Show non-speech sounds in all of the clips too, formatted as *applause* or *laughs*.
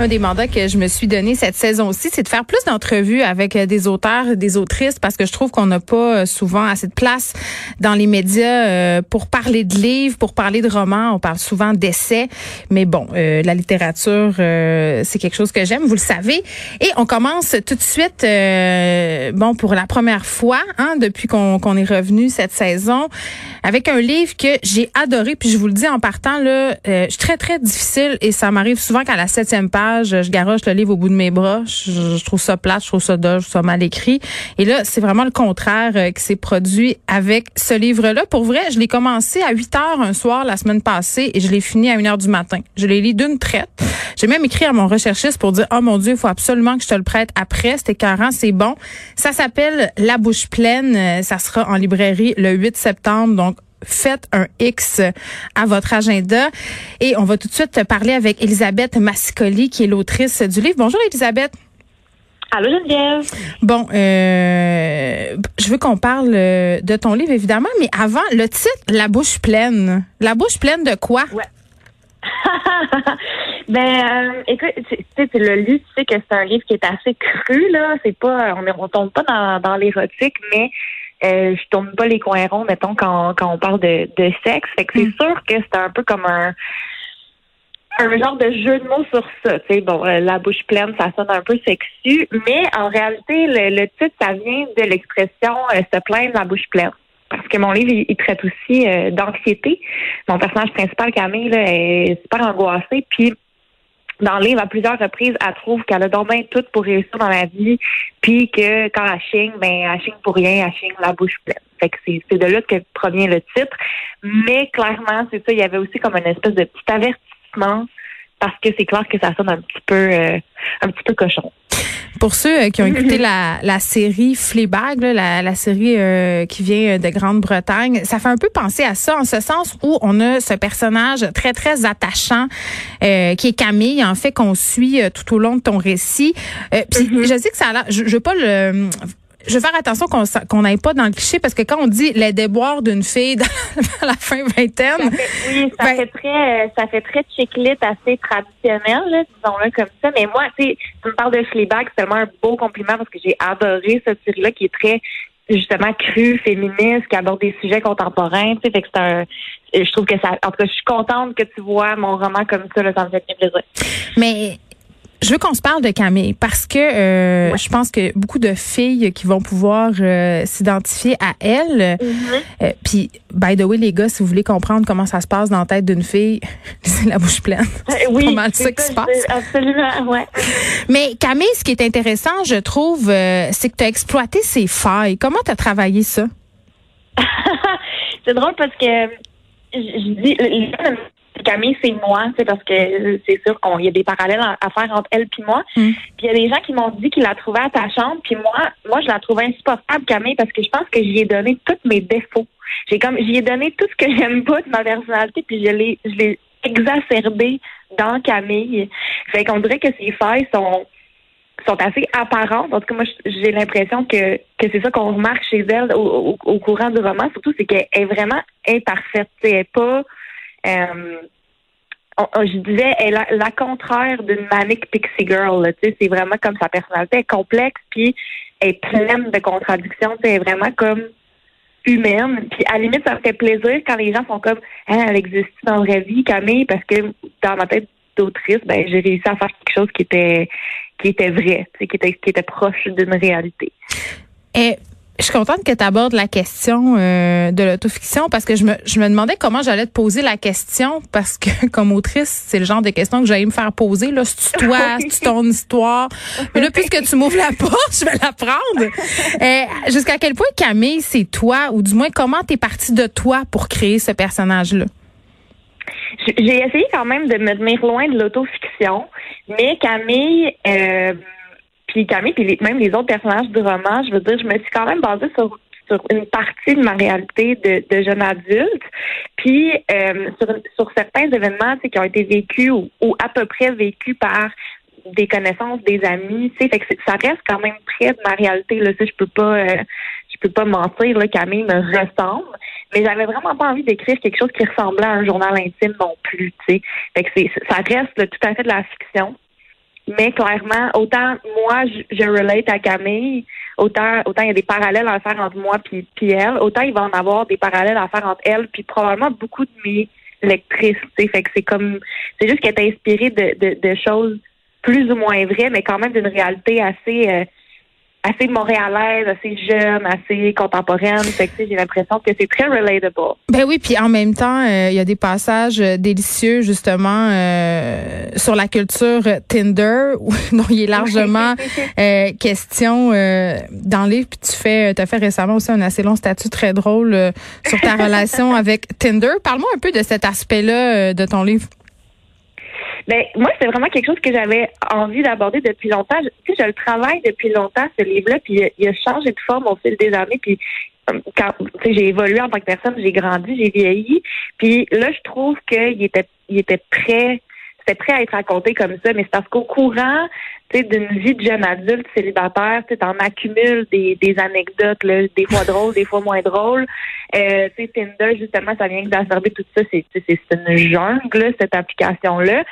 Un des mandats que je me suis donné cette saison-ci, c'est de faire plus d'entrevues avec euh, des auteurs, des autrices, parce que je trouve qu'on n'a pas euh, souvent assez de place dans les médias euh, pour parler de livres, pour parler de romans. On parle souvent d'essais, mais bon, la littérature, c'est quelque chose que j'aime, vous le savez. Et on commence tout de suite, bon, pour la première fois, hein, depuis qu'on est revenu cette saison, avec un livre que j'ai adoré. Puis je vous le dis en partant là, je suis très très difficile et ça m'arrive souvent qu'à la septième page je garoche le livre au bout de mes bras. Je, trouve ça plate, je trouve ça doux, je trouve ça mal écrit. Et là, c'est vraiment le contraire euh, qui s'est produit avec ce livre-là. Pour vrai, je l'ai commencé à 8 heures un soir la semaine passée et je l'ai fini à 1 heure du matin. Je l'ai lu d'une traite. J'ai même écrit à mon recherchiste pour dire, oh mon Dieu, il faut absolument que je te le prête après. C'était carré, c'est bon. Ça s'appelle La bouche pleine. Euh, ça sera en librairie le 8 septembre. Donc, faites un X à votre agenda. Et on va tout de suite parler avec Elisabeth Mascoli, qui est l'autrice du livre. Bonjour Elisabeth. Allô Geneviève. Bon, euh, je veux qu'on parle euh, de ton livre évidemment, mais avant le titre, La bouche pleine. La bouche pleine de quoi? Ouais. *laughs* ben, euh, écoute, tu sais, tu l'as lu, tu sais que c'est un livre qui est assez cru là. C'est pas, on ne tombe pas dans, dans l'érotique, mais euh, je tourne pas les coins ronds, mettons, quand, quand on parle de, de sexe. Fait que c'est mm. sûr que c'est un peu comme un un genre de jeu de mots sur ça. Tu sais, bon, euh, la bouche pleine, ça sonne un peu sexu, mais en réalité, le, titre, ça vient de l'expression euh, se plaindre la bouche pleine. Parce que mon livre, il, traite aussi d'anxiété. Mon personnage principal, Camille, là, est super angoissée. Puis dans le livre, à plusieurs reprises, elle trouve qu'elle a donc bien tout pour réussir dans la vie, puis que quand elle chigne, ben, elle chigne pour rien, elle chigne la bouche pleine. Fait que c'est de là que provient le titre. Mais clairement, c'est ça, il y avait aussi comme une espèce de petit avertissement parce que c'est clair que ça sonne un petit peu euh, un petit peu cochon. Pour ceux euh, qui ont *laughs* écouté la, la série Fleabag, la, la série euh, qui vient de Grande-Bretagne, ça fait un peu penser à ça, en ce sens où on a ce personnage très, très attachant euh, qui est Camille, en fait, qu'on suit tout au long de ton récit. puis mm-hmm. je sais que ça a je, je veux pas le je veux faire attention qu'on n'aille pas dans le cliché parce que quand on dit les déboires d'une fille dans, *laughs* la fin vingtaine, oui, ça ben fait très, ça fait très chiclite assez traditionnel, disons-le comme ça. Mais moi, tu sais, tu me parles de Fleabag, c'est tellement un beau compliment parce que j'ai adoré cette série-là qui est très justement cru, féministe, qui aborde des sujets contemporains. Tu sais, fait que c'est un, je trouve que ça, en tout cas, je suis contente que tu vois mon roman comme ça, là, ça me fait bien plaisir. Mais je veux qu'on se parle de Camille parce que euh, je pense que beaucoup de filles qui vont pouvoir euh, s'identifier à elle. Mm-hmm. Euh, puis, by the way, les gars, si vous voulez comprendre comment ça se passe dans la tête d'une fille, *laughs* c'est la bouche pleine. oui, pas mal ça qui se passe. Absolument, ouais. Mais Camille, ce qui est intéressant, je trouve, c'est que tu as exploité ses failles. Comment tu as travaillé ça? *laughs* c'est drôle parce que je dis Camille, c'est moi, c'est parce que c'est sûr qu'il y a des parallèles à faire entre elle et moi. Mm. Puis il y a des gens qui m'ont dit qu'ils la trouvaient attachante, puis moi, moi je la trouvais insupportable, Camille, parce que je pense que j'y ai donné tous mes défauts. J'ai comme j'y ai donné tout ce que j'aime pas de ma personnalité, puis je l'ai je l'ai exacerbé dans Camille. Fait qu'on dirait que ses failles sont sont assez apparentes. En tout cas, moi, j'ai l'impression que, que c'est ça qu'on remarque chez elle au, courant du roman. Surtout, c'est qu'elle est vraiment imparfaite. Elle n'est pas euh, je disais, elle a la contraire d'une manic pixie girl. C'est vraiment comme sa personnalité est complexe, puis elle est pleine de contradictions. Elle est vraiment comme humaine. Puis à la limite, ça me fait plaisir quand les gens sont comme hein, elle existe dans la vraie vie, Camille, parce que dans ma tête d'autrice, ben j'ai réussi à faire quelque chose qui était qui était vrai, qui était qui était proche d'une réalité. Et Je suis contente que tu abordes la question euh, de l'autofiction parce que je me, je me demandais comment j'allais te poser la question parce que *laughs* comme autrice, c'est le genre de question que j'allais me faire poser. Là, c'est *laughs* toi, c'est ton histoire? Mais là, puisque tu m'ouvres la *laughs* porte, je vais la prendre. Euh, Jusqu'à quel point Camille, c'est toi, ou du moins comment t'es partie de toi pour créer ce personnage-là? J'ai essayé quand même de me tenir loin de l'autofiction, mais Camille, euh, puis Camille, puis même les autres personnages du roman, je veux dire, je me suis quand même basée sur sur une partie de ma réalité de, jeune adulte, puis euh, sur, certains événements qui ont été vécus ou, à peu près vécus par des connaissances, des amis, tu sais, ça reste quand même près de ma réalité là, je peux pas euh, je peux pas mentir là, Camille me ressemble, mais j'avais vraiment pas envie d'écrire quelque chose qui ressemblait à un journal intime non plus, tu sais. Fait que c'est ça reste tout à fait de la fiction. Mais clairement, autant moi, je, je relate à Camille, autant autant il y a des parallèles à faire entre moi puis, puis elle, autant il va en avoir des parallèles à faire entre elle puis probablement beaucoup de mes lectrices. Fait que c'est comme c'est juste qu'elle est inspirée de, de, de, choses plus ou moins vraies, mais quand même d'une réalité assez euh, assez montréalaise, assez jeune, assez contemporaine. Fait que j'ai l'impression que c'est très relatable. Ben oui, puis en même temps, euh, il y a des passages euh, délicieux justement euh, sur la culture Tinder *laughs* dont il est largement *laughs* question dans le livre. Puis tu fais, as fait récemment aussi un assez long statut très drôle sur ta relation *laughs* avec Tinder. Parle-moi un peu de cet aspect-là de ton livre. Ben, moi, c'est vraiment quelque chose que j'avais envie d'aborder depuis longtemps. Je, tu sais, je le travaille depuis longtemps, ce livre-là, puis il a, changé de forme au fil des années, puis euh, quand j'ai évolué en tant que personne, j'ai grandi, j'ai vieilli, puis là, je trouve qu'il était, il était prêt c'était prêt à être raconté comme ça, mais c'est parce qu'au courant d'une vie de jeune adulte célibataire, tu en accumules des, des anecdotes, là, des fois drôles, des fois moins drôles. Euh, Tinder, justement, ça vient exacerber tout ça. C'est, une jungle, cette application-là.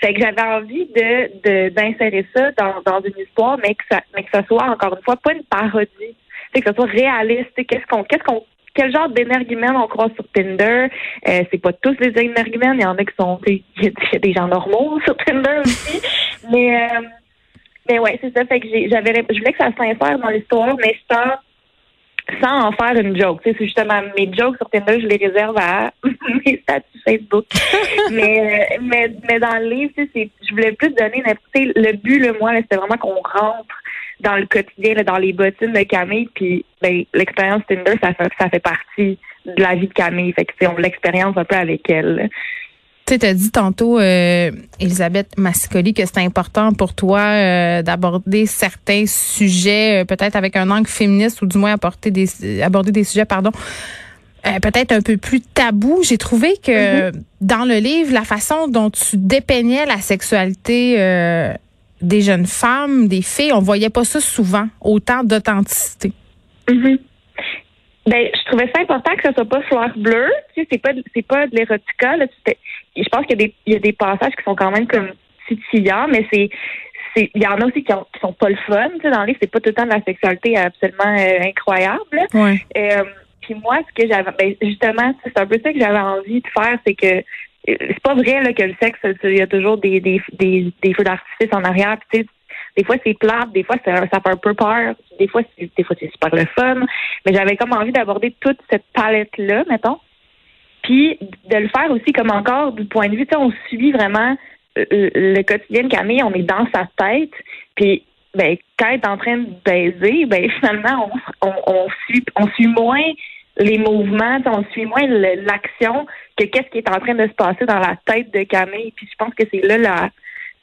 Fait que j'avais envie de, d'insérer ça dans, dans une histoire, mais que ça, mais que ça soit, encore une fois, pas une parodie. que ça soit réaliste. Qu'est-ce qu'on, qu'est-ce qu'on quel genre d'énergumènes on croit sur Tinder? Euh, c'est pas tous les énergumènes, il y en a qui sont il y, a des gens normaux sur Tinder aussi. mais euh, mais ouais, c'est ça. Fait que j'avais je voulais que ça s'insère dans l'histoire, mais sans sans en faire une joke. c'est justement mes jokes sur Tinder, je les réserve à *laughs* mes statuts Facebook. *laughs* mais, euh, mais mais dans le livre, c'est je voulais plus donner le but le moi, c'était vraiment qu'on rentre dans le quotidien, dans les bottines de Camille. Puis ben, l'expérience Tinder, ça fait, ça fait partie de la vie de Camille. Fait que on l'expérience un peu avec elle. Tu as dit tantôt, euh, Elisabeth Massicoli, que c'est important pour toi euh, d'aborder certains sujets, euh, peut-être avec un angle féministe ou du moins apporter des, aborder des sujets, pardon, peut-être un peu plus tabou. J'ai trouvé que mm-hmm. dans le livre, la façon dont tu dépeignais la sexualité des jeunes femmes, des filles, on voyait pas ça souvent, autant d'authenticité. Mm-hmm. Ben, je trouvais ça important que ce soit pas fleur bleue. Tu sais, c'est pas, c'est pas de l'érotica. Je pense qu'il y a des, il y a des passages qui sont quand même comme titillants, mais c'est, c'est, il y en a aussi qui, ont, qui sont pas le fun. Tu sais, dans le livre, c'est pas tout le temps de la sexualité absolument euh, incroyable. Ouais. Euh, puis moi, ce que j'avais, ben, justement, c'est un peu ça que j'avais envie de faire, c'est que c'est pas vrai là, que le sexe, il y a toujours des, des, des, des feux d'artifice en arrière. Puis, des fois c'est plate, des fois ça, ça fait un peu peur, des fois c'est des fois c'est super le fun. Mais j'avais comme envie d'aborder toute cette palette là, mettons. Puis de le faire aussi comme encore du point de vue, on suit vraiment euh, le quotidien de Camille, on est dans sa tête. Puis ben quand elle est en train de baiser, ben *laughs* finalement on, on, on suit on suit moins les mouvements, on suit moins l'action que qu'est-ce qui est en train de se passer dans la tête de Camille. Puis je pense que c'est là la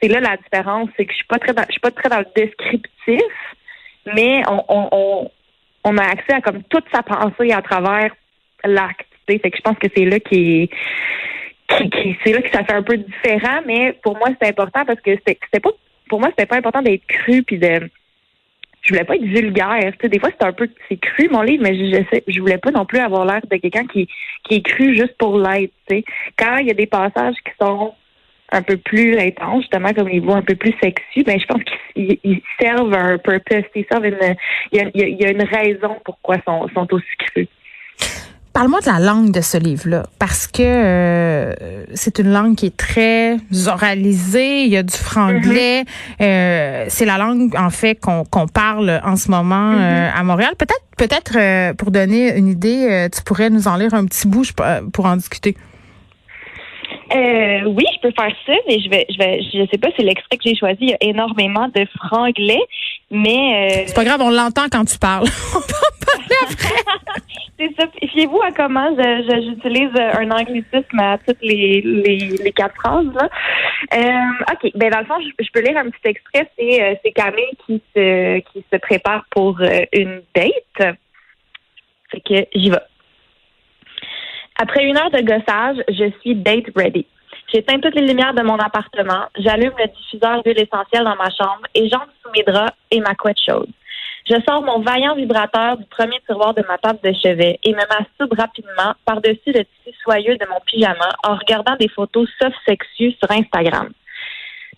c'est là la différence, c'est que je suis pas très je suis pas très dans le descriptif, mais on, on, on, a accès à comme toute sa pensée à travers l'acte. Fait que je pense que c'est là qui c'est là que ça fait un peu différent, mais pour moi c'est important parce que c'était pas pour moi c'était pas important d'être cru puis de je voulais pas être vulgaire. Tu des fois, c'est un peu c'est cru mon livre, mais je, je, voulais pas non plus avoir l'air de quelqu'un qui, qui est cru juste pour l'être. Quand il y a des passages qui sont un peu plus intenses, justement comme les voix un peu plus sexy, ben je pense qu'ils servent un purpose. Ils servent une, il y a, une raison pourquoi sont, sont aussi crus. Parle-moi de la langue de ce livre-là, parce que euh, c'est une langue qui est très oralisée, il y a du franglais, mm-hmm. euh, c'est la langue en fait qu'on parle en ce moment mm-hmm. à Montréal. Peut-être, peut-être pour donner une idée, tu pourrais nous en lire un petit bout pour en discuter. Euh, oui, je peux faire ça, mais je vais, je vais, je sais pas si l'extrait que j'ai choisi, il y a énormément de franglais, mais euh... c'est pas grave, on l'entend quand tu parles. *laughs* on peut en parler après. *laughs* c'est ça. Fiez-vous à comment j'utilise un anglicisme à toutes les, les, les quatre phrases là. Euh, ok, ben dans le fond, je, peux lire un petit extrait. C'est euh, Camille qui se qui se prépare pour euh, une date. Fait que j'y vais. Après une heure de gossage, je suis date ready. J'éteins toutes les lumières de mon appartement, j'allume le diffuseur d'huile essentielle dans ma chambre et j'entre sous mes draps et ma couette chaude. Je sors mon vaillant vibrateur du premier tiroir de ma table de chevet et me masturbe rapidement par-dessus le tissu soyeux de mon pyjama en regardant des photos soft sexues sur Instagram.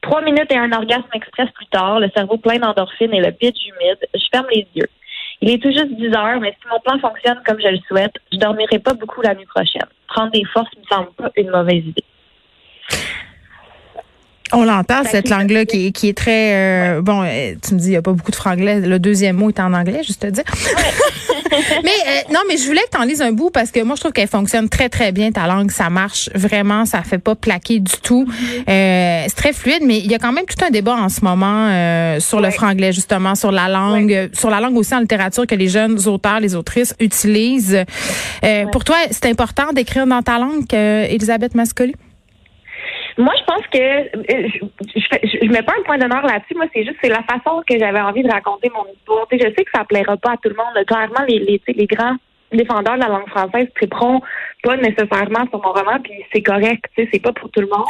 Trois minutes et un orgasme express plus tard, le cerveau plein d'endorphines et le pitch humide, je ferme les yeux. Il est tout juste 10 heures, mais si mon plan fonctionne comme je le souhaite, je dormirai pas beaucoup la nuit prochaine. Prendre des forces ne me semble pas une mauvaise idée. On l'entend, cette langue-là qui, qui, est très... Euh, bon, euh, tu me dis, il n'y a pas beaucoup de franglais. Le deuxième mot est en anglais, juste te dire. *laughs* mais euh, non, mais je voulais que tu en lises un bout parce que moi, je trouve qu'elle fonctionne très, très bien, ta langue. Ça marche vraiment, ça fait pas plaquer du tout. c'est très fluide, mais il y a quand même tout un débat en ce moment sur le franglais, justement, sur la langue, sur la langue aussi en littérature que les jeunes auteurs, les autrices utilisent. Pour toi, c'est important d'écrire dans ta langue, Elisabeth Mascoli? Moi, je pense que euh, je, je, je, mets pas un point d'honneur là-dessus. Moi, c'est juste c'est la façon que j'avais envie de raconter mon histoire. je sais que ça plaira pas à tout le monde. Clairement, les, les, les grands défendeurs de la langue française triperont pas nécessairement sur mon roman, puis c'est correct, tu sais, c'est pas pour tout le monde.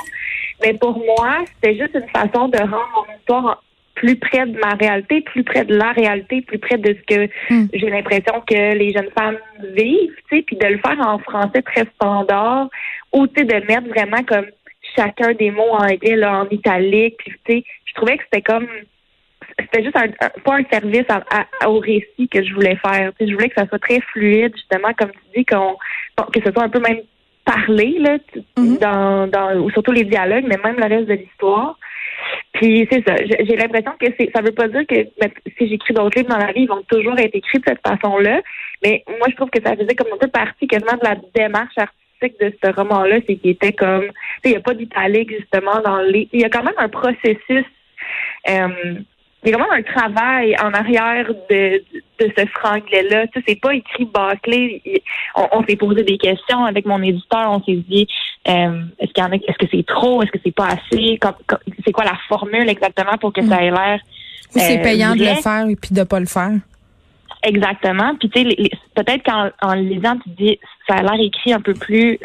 Mais pour moi, c'était juste une façon de rendre mon histoire plus près de ma réalité, plus près de la réalité, plus près de ce que hmm. j'ai l'impression que les jeunes femmes vivent, tu sais, puis de le faire en français très standard, ou tu sais, de mettre vraiment comme chacun des mots en anglais, là, en italique. Puis, tu sais, je trouvais que c'était comme c'était juste un, pas un service au récit que je voulais faire. Tu sais, je voulais que ça soit très fluide, justement, comme tu dis, qu'on que ce soit un peu même parlé, là, mm-hmm. dans, dans ou surtout les dialogues, mais même le reste de l'histoire. Puis c'est ça. J'ai l'impression que c'est ça veut pas dire que ben, si j'écris d'autres livres dans la vie, ils vont toujours être écrits de cette façon-là. Mais moi, je trouve que ça faisait comme un peu partie quasiment de la démarche artistique de ce roman-là, c'est qu'il était comme, il n'y a pas d'italique justement dans les, il y a quand même un processus. Euh, il y a quand même un travail en arrière de, de ce franglais-là. Tu sais, c'est pas écrit bâclé. On, s'est posé des questions avec mon éditeur. On s'est dit, euh, est-ce qu'il y en a, est-ce que c'est trop, est-ce que c'est pas assez, c'est quoi la formule exactement pour que ça ait l'air. c'est euh, payant de le faire et puis de pas le faire. Exactement. Puis tu sais, peut-être qu'en en lisant, tu dis ça a l'air écrit un peu plus,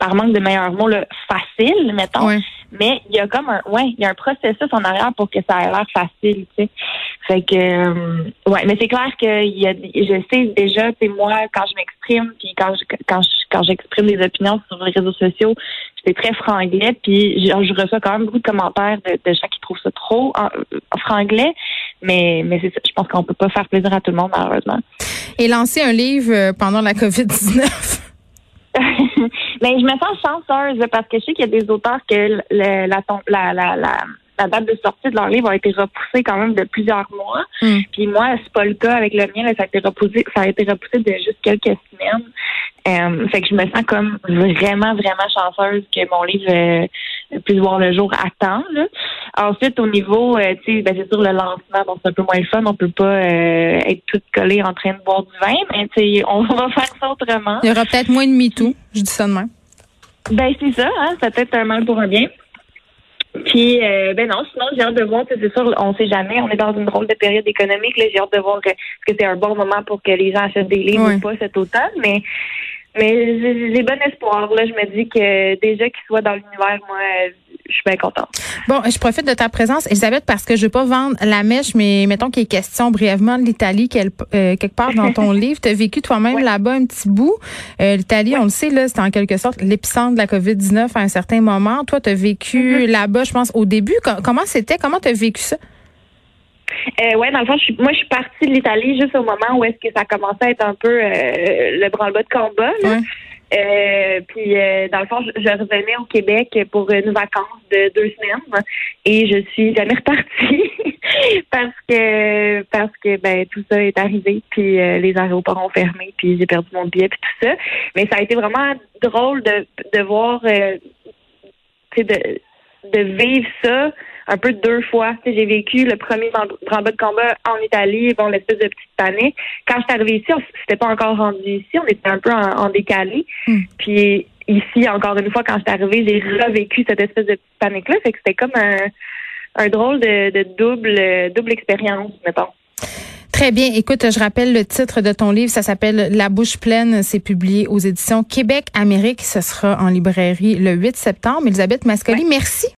par manque de meilleurs mots, là, facile, mettons. Mais il y a comme un, ouais, il y a un processus en arrière pour que ça ait l'air facile, tu sais. Fait que, euh, ouais, mais c'est clair que y a, je sais déjà, tu moi, quand je m'exprime, puis quand je, quand je, quand j'exprime des opinions sur les réseaux sociaux, j'étais très franglais, puis je, je, reçois quand même beaucoup de commentaires de, de gens qui trouvent ça trop en, franglais. Mais, mais c'est ça, je pense qu'on peut pas faire plaisir à tout le monde, malheureusement. Et lancer un livre euh, pendant la COVID-19. Mais *laughs* je me sens chanceuse parce que je sais qu'il y a des auteurs que la, la, la, la, date de sortie de leur livre a été repoussée quand même de plusieurs mois. Hmm. Puis moi, c'est pas le cas avec le mien. ça a été repoussé, ça a été repoussé de juste quelques semaines. Euh, fait que je me sens comme vraiment, vraiment chanceuse que mon livre euh, puisse voir le jour à temps. Là. Ensuite, au niveau, euh, tu sais, ben, c'est sûr le lancement, bon, c'est un peu moins le fun. On peut pas euh, être tout collé en train de boire du vin, mais tu sais, on *laughs* va faire ça autrement. Il y aura peut-être moins de MeToo. Je dis ça demain. Ben c'est ça, hein, c'est peut-être un mal pour un bien. Puis, euh, ben non, sinon, j'ai hâte de voir, c'est sûr, on sait jamais, on est dans une drôle de période économique, là, j'ai hâte de voir que, que c'est un bon moment pour que les gens achètent des livres ou pas cet automne, mais mais j'ai bon espoir. Là, je me dis que déjà qu'il soit dans l'univers, moi, je suis bien contente. Bon, je profite de ta présence, Elisabeth, parce que je veux pas vendre la mèche, mais mettons qu'il est question brièvement de l'Italie euh, quelque part dans ton *laughs* livre. Tu as vécu toi-même là-bas un petit bout. Euh, L'Italie, on le sait, là, c'est en quelque sorte l'épicentre de la COVID-19 à un certain moment. Toi, tu as vécu mm-hmm. là-bas, je pense, au début. comment c'était? Comment tu as vécu ça? Euh, ouais, dans le fond, je suis, moi, je suis partie de l'Italie juste au moment où est-ce que ça commençait à être un peu euh, le branle-bas de combat. Là. Ouais. Euh, puis, euh, dans le fond, je, je revenais au Québec pour une vacance de deux semaines et je suis jamais *laughs* repartie parce que parce que ben tout ça est arrivé puis euh, les aéroports ont fermé puis j'ai perdu mon billet puis tout ça. Mais ça a été vraiment drôle de de voir euh, de de vivre ça un peu deux fois. J'ai vécu le premier branle-bas de combat en Italie, bon, l'espèce de petite panique. Quand je suis arrivée ici, on s'était pas encore rendu ici, on était un peu en, en décalé. Hmm. Puis ici, encore une fois, quand je suis arrivée, j'ai revécu cette espèce de petite panique-là. Fait que c'était comme un, un drôle de, de double double expérience, mettons. Très bien. Écoute, je rappelle le titre de ton livre. Ça s'appelle La bouche pleine. C'est publié aux éditions Québec Amérique. Ce sera en librairie le 8 septembre. Elisabeth Mascoli, merci.